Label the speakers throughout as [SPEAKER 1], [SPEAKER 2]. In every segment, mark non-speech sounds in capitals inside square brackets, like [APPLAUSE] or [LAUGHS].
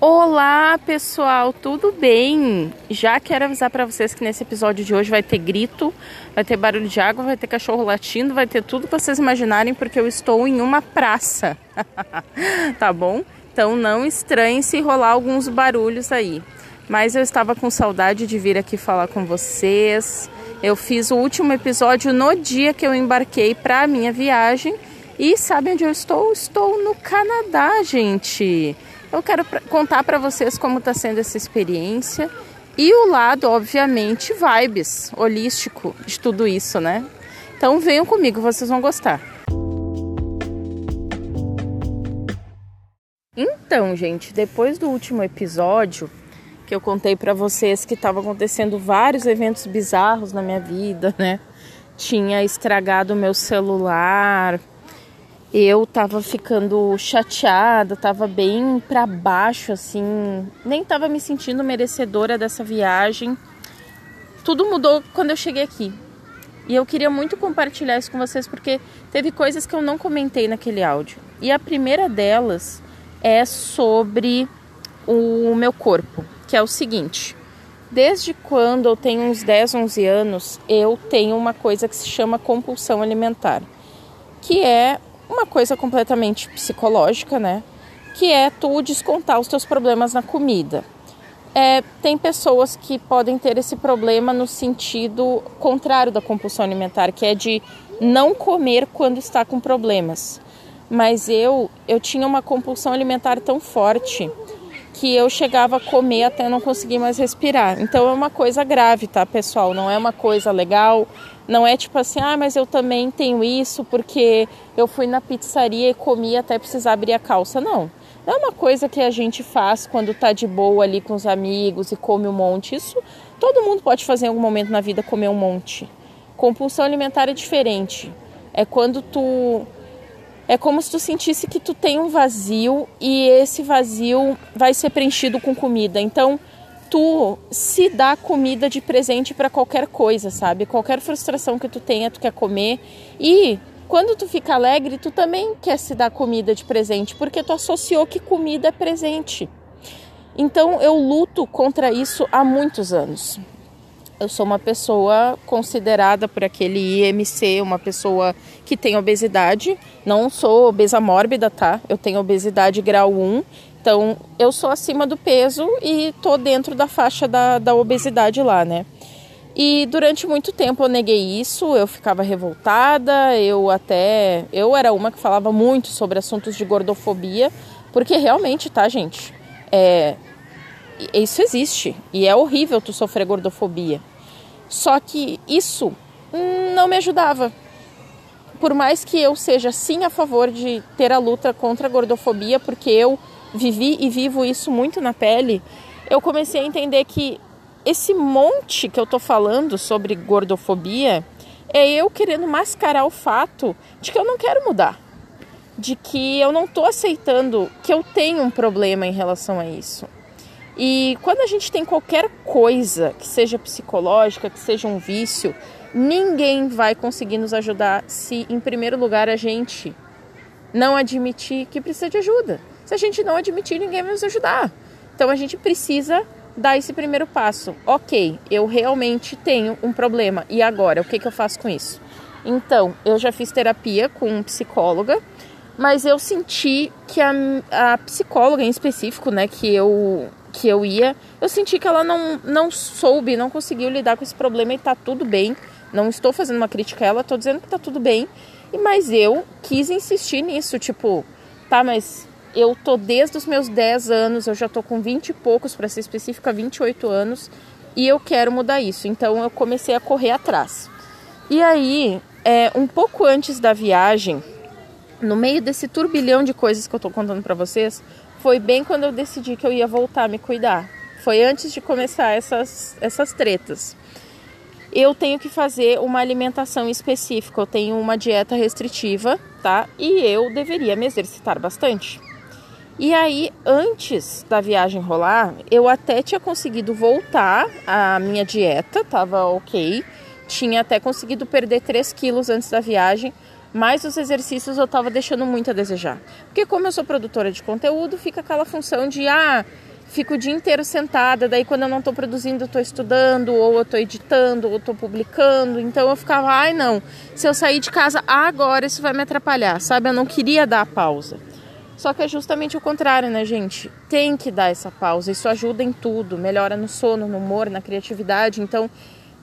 [SPEAKER 1] Olá, pessoal, tudo bem? Já quero avisar para vocês que nesse episódio de hoje vai ter grito, vai ter barulho de água, vai ter cachorro latindo, vai ter tudo que vocês imaginarem, porque eu estou em uma praça. [LAUGHS] tá bom? Então não estranhe se rolar alguns barulhos aí. Mas eu estava com saudade de vir aqui falar com vocês. Eu fiz o último episódio no dia que eu embarquei para a minha viagem. E sabe onde eu estou? Estou no Canadá, gente. Eu quero contar para vocês como está sendo essa experiência e o lado, obviamente, vibes, holístico de tudo isso, né? Então venham comigo, vocês vão gostar. Então, gente, depois do último episódio que eu contei para vocês que estavam acontecendo vários eventos bizarros na minha vida, né? Tinha estragado o meu celular, eu tava ficando chateada, tava bem para baixo assim, nem tava me sentindo merecedora dessa viagem. Tudo mudou quando eu cheguei aqui. E eu queria muito compartilhar isso com vocês porque teve coisas que eu não comentei naquele áudio. E a primeira delas é sobre o meu corpo, que é o seguinte: desde quando eu tenho uns 10, 11 anos, eu tenho uma coisa que se chama compulsão alimentar, que é uma coisa completamente psicológica, né? Que é tu descontar os teus problemas na comida. É, tem pessoas que podem ter esse problema no sentido contrário da compulsão alimentar, que é de não comer quando está com problemas. Mas eu, eu tinha uma compulsão alimentar tão forte que eu chegava a comer até não conseguir mais respirar. Então é uma coisa grave, tá, pessoal? Não é uma coisa legal. Não é tipo assim, ah, mas eu também tenho isso porque eu fui na pizzaria e comi até precisar abrir a calça. Não. Não é uma coisa que a gente faz quando tá de boa ali com os amigos e come um monte. Isso todo mundo pode fazer em algum momento na vida comer um monte. Compulsão alimentar é diferente. É quando tu é como se tu sentisse que tu tem um vazio e esse vazio vai ser preenchido com comida. Então, tu se dá comida de presente para qualquer coisa, sabe? Qualquer frustração que tu tenha, tu quer comer. E quando tu fica alegre, tu também quer se dar comida de presente, porque tu associou que comida é presente. Então, eu luto contra isso há muitos anos eu sou uma pessoa considerada por aquele IMC, uma pessoa que tem obesidade. Não sou obesa mórbida, tá? Eu tenho obesidade grau 1. Então, eu sou acima do peso e tô dentro da faixa da, da obesidade lá, né? E durante muito tempo eu neguei isso, eu ficava revoltada, eu até. Eu era uma que falava muito sobre assuntos de gordofobia, porque realmente, tá, gente? É, isso existe e é horrível tu sofrer gordofobia. Só que isso não me ajudava. Por mais que eu seja sim a favor de ter a luta contra a gordofobia, porque eu vivi e vivo isso muito na pele, eu comecei a entender que esse monte que eu tô falando sobre gordofobia é eu querendo mascarar o fato de que eu não quero mudar. De que eu não tô aceitando que eu tenho um problema em relação a isso. E quando a gente tem qualquer coisa que seja psicológica, que seja um vício, ninguém vai conseguir nos ajudar se, em primeiro lugar, a gente não admitir que precisa de ajuda. Se a gente não admitir, ninguém vai nos ajudar. Então a gente precisa dar esse primeiro passo. Ok, eu realmente tenho um problema. E agora, o que, que eu faço com isso? Então, eu já fiz terapia com um psicóloga, mas eu senti que a, a psicóloga em específico, né, que eu que eu ia, eu senti que ela não, não soube, não conseguiu lidar com esse problema e tá tudo bem. Não estou fazendo uma crítica a ela, estou dizendo que tá tudo bem. E mas eu quis insistir nisso, tipo, tá, mas eu tô desde os meus 10 anos, eu já tô com 20 e poucos, para ser específica, 28 anos, e eu quero mudar isso. Então eu comecei a correr atrás. E aí, é, um pouco antes da viagem, no meio desse turbilhão de coisas que eu tô contando para vocês, foi bem quando eu decidi que eu ia voltar a me cuidar. Foi antes de começar essas, essas tretas. Eu tenho que fazer uma alimentação específica, eu tenho uma dieta restritiva, tá? E eu deveria me exercitar bastante. E aí, antes da viagem rolar, eu até tinha conseguido voltar à minha dieta, tava ok. Tinha até conseguido perder 3 quilos antes da viagem, mas os exercícios eu estava deixando muito a desejar. Porque como eu sou produtora de conteúdo, fica aquela função de ah, fico o dia inteiro sentada, daí quando eu não estou produzindo, eu estou estudando, ou eu estou editando, ou estou publicando. Então eu ficava, ai não, se eu sair de casa agora, isso vai me atrapalhar, sabe? Eu não queria dar a pausa. Só que é justamente o contrário, né, gente? Tem que dar essa pausa. Isso ajuda em tudo, melhora no sono, no humor, na criatividade. Então,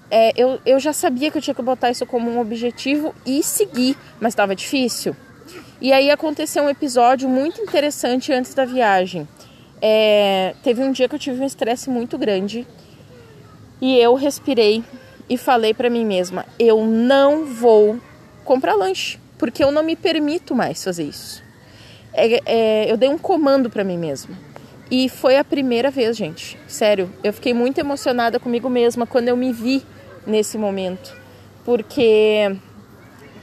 [SPEAKER 1] é, eu, eu já sabia que eu tinha que botar isso como um objetivo e seguir, mas estava difícil. E aí aconteceu um episódio muito interessante antes da viagem. É, teve um dia que eu tive um estresse muito grande e eu respirei e falei para mim mesma: eu não vou comprar lanche, porque eu não me permito mais fazer isso. É, é, eu dei um comando para mim mesma. E foi a primeira vez, gente. Sério, eu fiquei muito emocionada comigo mesma quando eu me vi nesse momento. Porque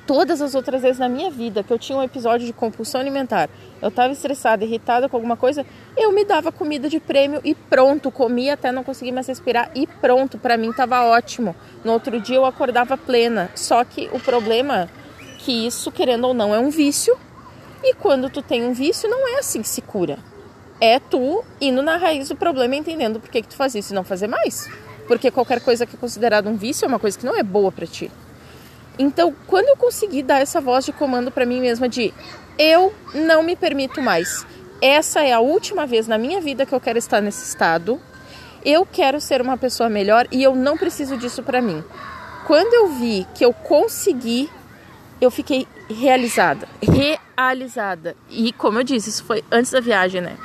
[SPEAKER 1] todas as outras vezes na minha vida que eu tinha um episódio de compulsão alimentar, eu estava estressada, irritada com alguma coisa, eu me dava comida de prêmio e pronto, comia até não conseguir mais respirar e pronto, para mim estava ótimo. No outro dia eu acordava plena. Só que o problema é que isso, querendo ou não, é um vício. E quando tu tem um vício, não é assim que se cura. É tu indo na raiz do problema, entendendo por que, que tu faz isso e não fazer mais. Porque qualquer coisa que é considerada um vício é uma coisa que não é boa para ti. Então, quando eu consegui dar essa voz de comando para mim mesma de eu não me permito mais. Essa é a última vez na minha vida que eu quero estar nesse estado. Eu quero ser uma pessoa melhor e eu não preciso disso para mim. Quando eu vi que eu consegui, eu fiquei realizada, realizada. E como eu disse, isso foi antes da viagem, né?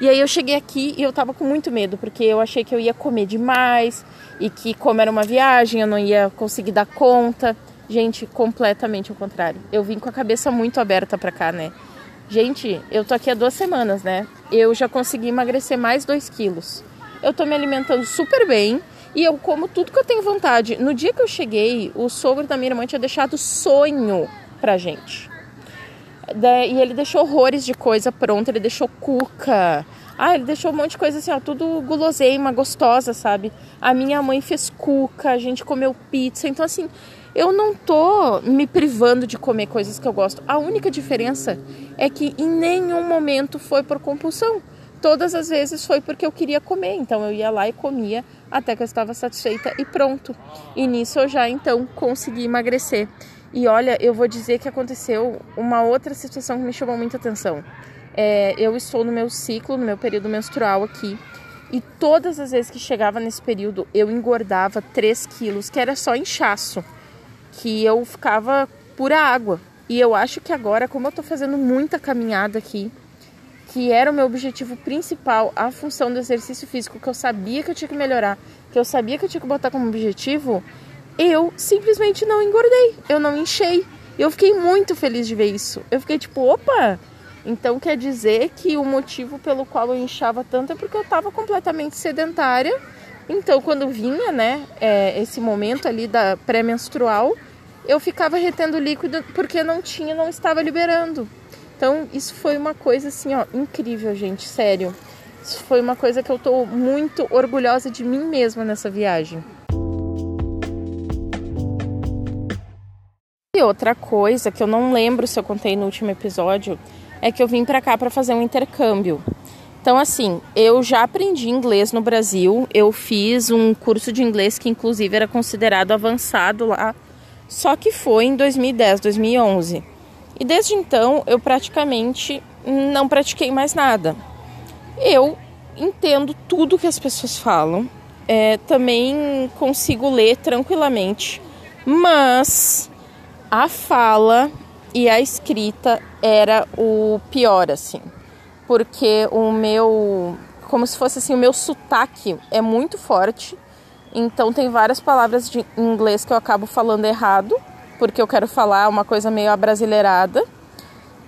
[SPEAKER 1] E aí eu cheguei aqui e eu tava com muito medo, porque eu achei que eu ia comer demais e que como era uma viagem, eu não ia conseguir dar conta. Gente, completamente ao contrário. Eu vim com a cabeça muito aberta para cá, né? Gente, eu tô aqui há duas semanas, né? Eu já consegui emagrecer mais dois quilos. Eu tô me alimentando super bem e eu como tudo que eu tenho vontade. No dia que eu cheguei, o sogro da minha irmã tinha deixado sonho pra gente. E ele deixou horrores de coisa pronta, ele deixou cuca. Ah, ele deixou um monte de coisa assim, ó, tudo guloseima, gostosa, sabe? A minha mãe fez cuca, a gente comeu pizza. Então, assim, eu não tô me privando de comer coisas que eu gosto. A única diferença é que em nenhum momento foi por compulsão. Todas as vezes foi porque eu queria comer, então eu ia lá e comia até que eu estava satisfeita e pronto. E nisso eu já então consegui emagrecer. E olha, eu vou dizer que aconteceu uma outra situação que me chamou muita atenção. É, eu estou no meu ciclo, no meu período menstrual aqui. E todas as vezes que chegava nesse período, eu engordava 3 quilos, que era só inchaço que eu ficava pura água. E eu acho que agora, como eu tô fazendo muita caminhada aqui, que era o meu objetivo principal, a função do exercício físico, que eu sabia que eu tinha que melhorar, que eu sabia que eu tinha que botar como objetivo, eu simplesmente não engordei, eu não enchei. Eu fiquei muito feliz de ver isso. Eu fiquei tipo, opa! Então quer dizer que o motivo pelo qual eu inchava tanto é porque eu estava completamente sedentária. Então quando vinha, né, é, esse momento ali da pré-menstrual, eu ficava retendo líquido porque não tinha, não estava liberando. Então, isso foi uma coisa assim, ó, incrível, gente, sério. Isso foi uma coisa que eu tô muito orgulhosa de mim mesma nessa viagem. E outra coisa que eu não lembro se eu contei no último episódio é que eu vim para cá para fazer um intercâmbio. Então, assim, eu já aprendi inglês no Brasil. Eu fiz um curso de inglês que, inclusive, era considerado avançado lá só que foi em 2010, 2011. E desde então eu praticamente não pratiquei mais nada. Eu entendo tudo que as pessoas falam, é, também consigo ler tranquilamente, mas a fala e a escrita era o pior, assim, porque o meu, como se fosse assim, o meu sotaque é muito forte então tem várias palavras de inglês que eu acabo falando errado, porque eu quero falar uma coisa meio abrasileirada.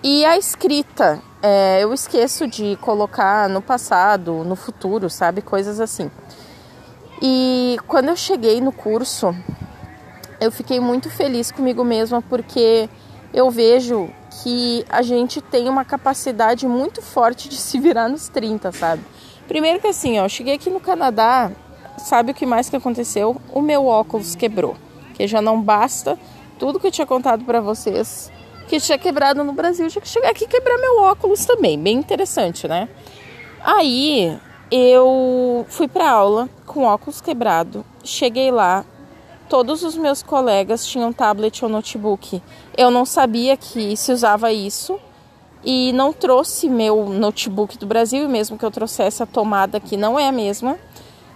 [SPEAKER 1] E a escrita, é, eu esqueço de colocar no passado, no futuro, sabe? Coisas assim. E quando eu cheguei no curso, eu fiquei muito feliz comigo mesma porque eu vejo que a gente tem uma capacidade muito forte de se virar nos 30, sabe? Primeiro que assim, ó, eu cheguei aqui no Canadá, sabe o que mais que aconteceu? O meu óculos quebrou, que já não basta tudo que eu tinha contado para vocês que tinha quebrado no Brasil, tinha que chegar aqui e quebrar meu óculos também, bem interessante, né? Aí eu fui para aula com óculos quebrado, cheguei lá, todos os meus colegas tinham tablet ou notebook. Eu não sabia que se usava isso e não trouxe meu notebook do Brasil, e mesmo que eu trouxesse a tomada que não é a mesma,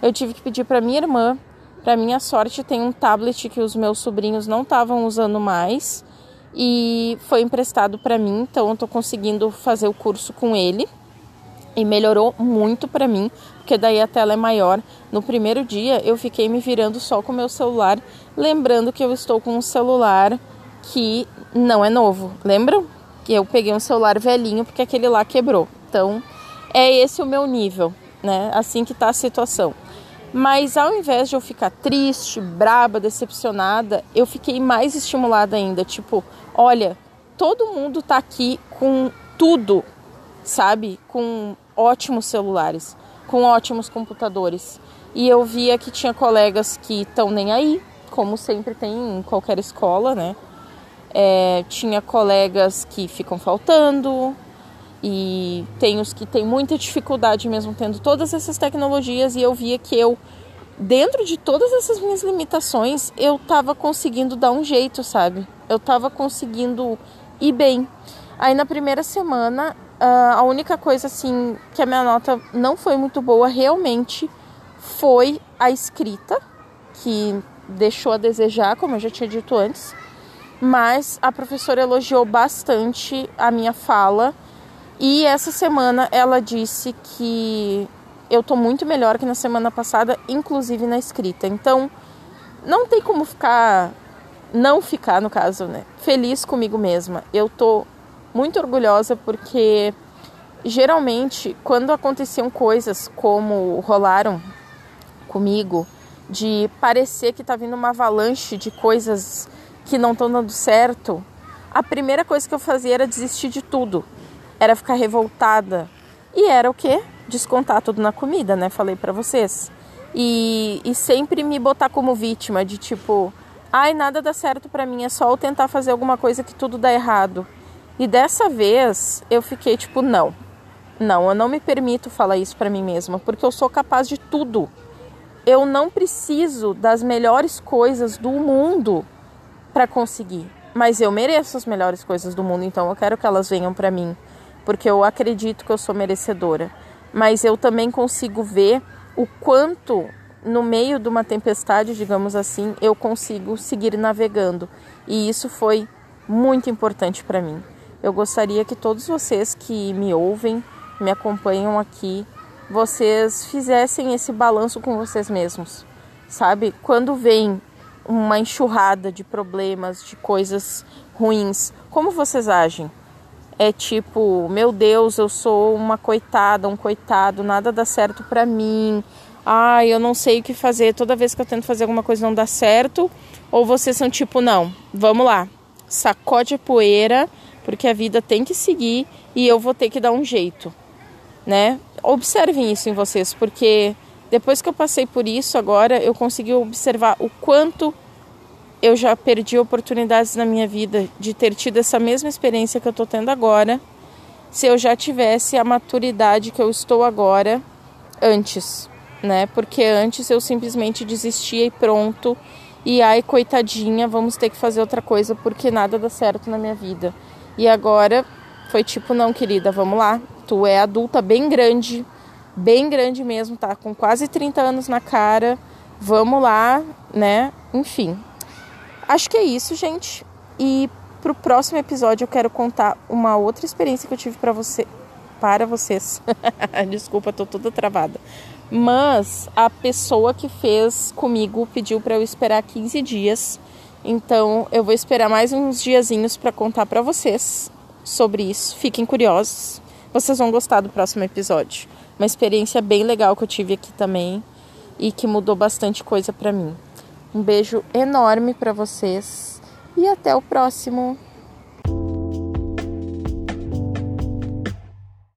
[SPEAKER 1] eu tive que pedir para minha irmã. Para minha sorte, tem um tablet que os meus sobrinhos não estavam usando mais e foi emprestado para mim, então eu tô conseguindo fazer o curso com ele. E melhorou muito para mim, porque daí a tela é maior. No primeiro dia eu fiquei me virando só com o meu celular, lembrando que eu estou com um celular que não é novo. Lembram? Que eu peguei um celular velhinho porque aquele lá quebrou. Então, é esse o meu nível, né? Assim que tá a situação. Mas ao invés de eu ficar triste, braba, decepcionada, eu fiquei mais estimulada ainda. Tipo, olha, todo mundo tá aqui com tudo, sabe? Com ótimos celulares, com ótimos computadores. E eu via que tinha colegas que estão nem aí, como sempre tem em qualquer escola, né? É, tinha colegas que ficam faltando, e tem os que têm muita dificuldade mesmo tendo todas essas tecnologias e eu via que eu dentro de todas essas minhas limitações eu tava conseguindo dar um jeito, sabe? Eu tava conseguindo ir bem. Aí na primeira semana, a única coisa assim que a minha nota não foi muito boa realmente foi a escrita, que deixou a desejar, como eu já tinha dito antes. Mas a professora elogiou bastante a minha fala e essa semana ela disse que eu tô muito melhor que na semana passada, inclusive na escrita. Então, não tem como ficar não ficar, no caso, né, feliz comigo mesma. Eu tô muito orgulhosa porque geralmente quando aconteciam coisas como rolaram comigo, de parecer que tá vindo uma avalanche de coisas que não estão dando certo, a primeira coisa que eu fazia era desistir de tudo era ficar revoltada. E era o quê? Descontar tudo na comida, né? Falei para vocês. E, e sempre me botar como vítima de tipo, ai, nada dá certo para mim, é só eu tentar fazer alguma coisa que tudo dá errado. E dessa vez eu fiquei tipo, não. Não, eu não me permito falar isso para mim mesma, porque eu sou capaz de tudo. Eu não preciso das melhores coisas do mundo para conseguir, mas eu mereço as melhores coisas do mundo, então eu quero que elas venham para mim porque eu acredito que eu sou merecedora. Mas eu também consigo ver o quanto no meio de uma tempestade, digamos assim, eu consigo seguir navegando. E isso foi muito importante para mim. Eu gostaria que todos vocês que me ouvem, me acompanham aqui, vocês fizessem esse balanço com vocês mesmos. Sabe? Quando vem uma enxurrada de problemas, de coisas ruins, como vocês agem? É tipo, meu Deus, eu sou uma coitada, um coitado, nada dá certo para mim. Ai, eu não sei o que fazer, toda vez que eu tento fazer alguma coisa não dá certo. Ou vocês são tipo, não, vamos lá, sacode a poeira, porque a vida tem que seguir e eu vou ter que dar um jeito, né? Observem isso em vocês, porque depois que eu passei por isso agora, eu consegui observar o quanto eu já perdi oportunidades na minha vida de ter tido essa mesma experiência que eu estou tendo agora, se eu já tivesse a maturidade que eu estou agora antes, né? Porque antes eu simplesmente desistia e pronto. E ai, coitadinha, vamos ter que fazer outra coisa porque nada dá certo na minha vida. E agora foi tipo, não, querida, vamos lá. Tu é adulta bem grande, bem grande mesmo, tá? Com quase 30 anos na cara. Vamos lá, né? Enfim, Acho que é isso, gente. E pro próximo episódio eu quero contar uma outra experiência que eu tive para você, para vocês. [LAUGHS] Desculpa, tô toda travada. Mas a pessoa que fez comigo pediu para eu esperar 15 dias. Então eu vou esperar mais uns diazinhos para contar para vocês sobre isso. Fiquem curiosos. vocês vão gostar do próximo episódio. Uma experiência bem legal que eu tive aqui também e que mudou bastante coisa para mim. Um beijo enorme para vocês e até o próximo.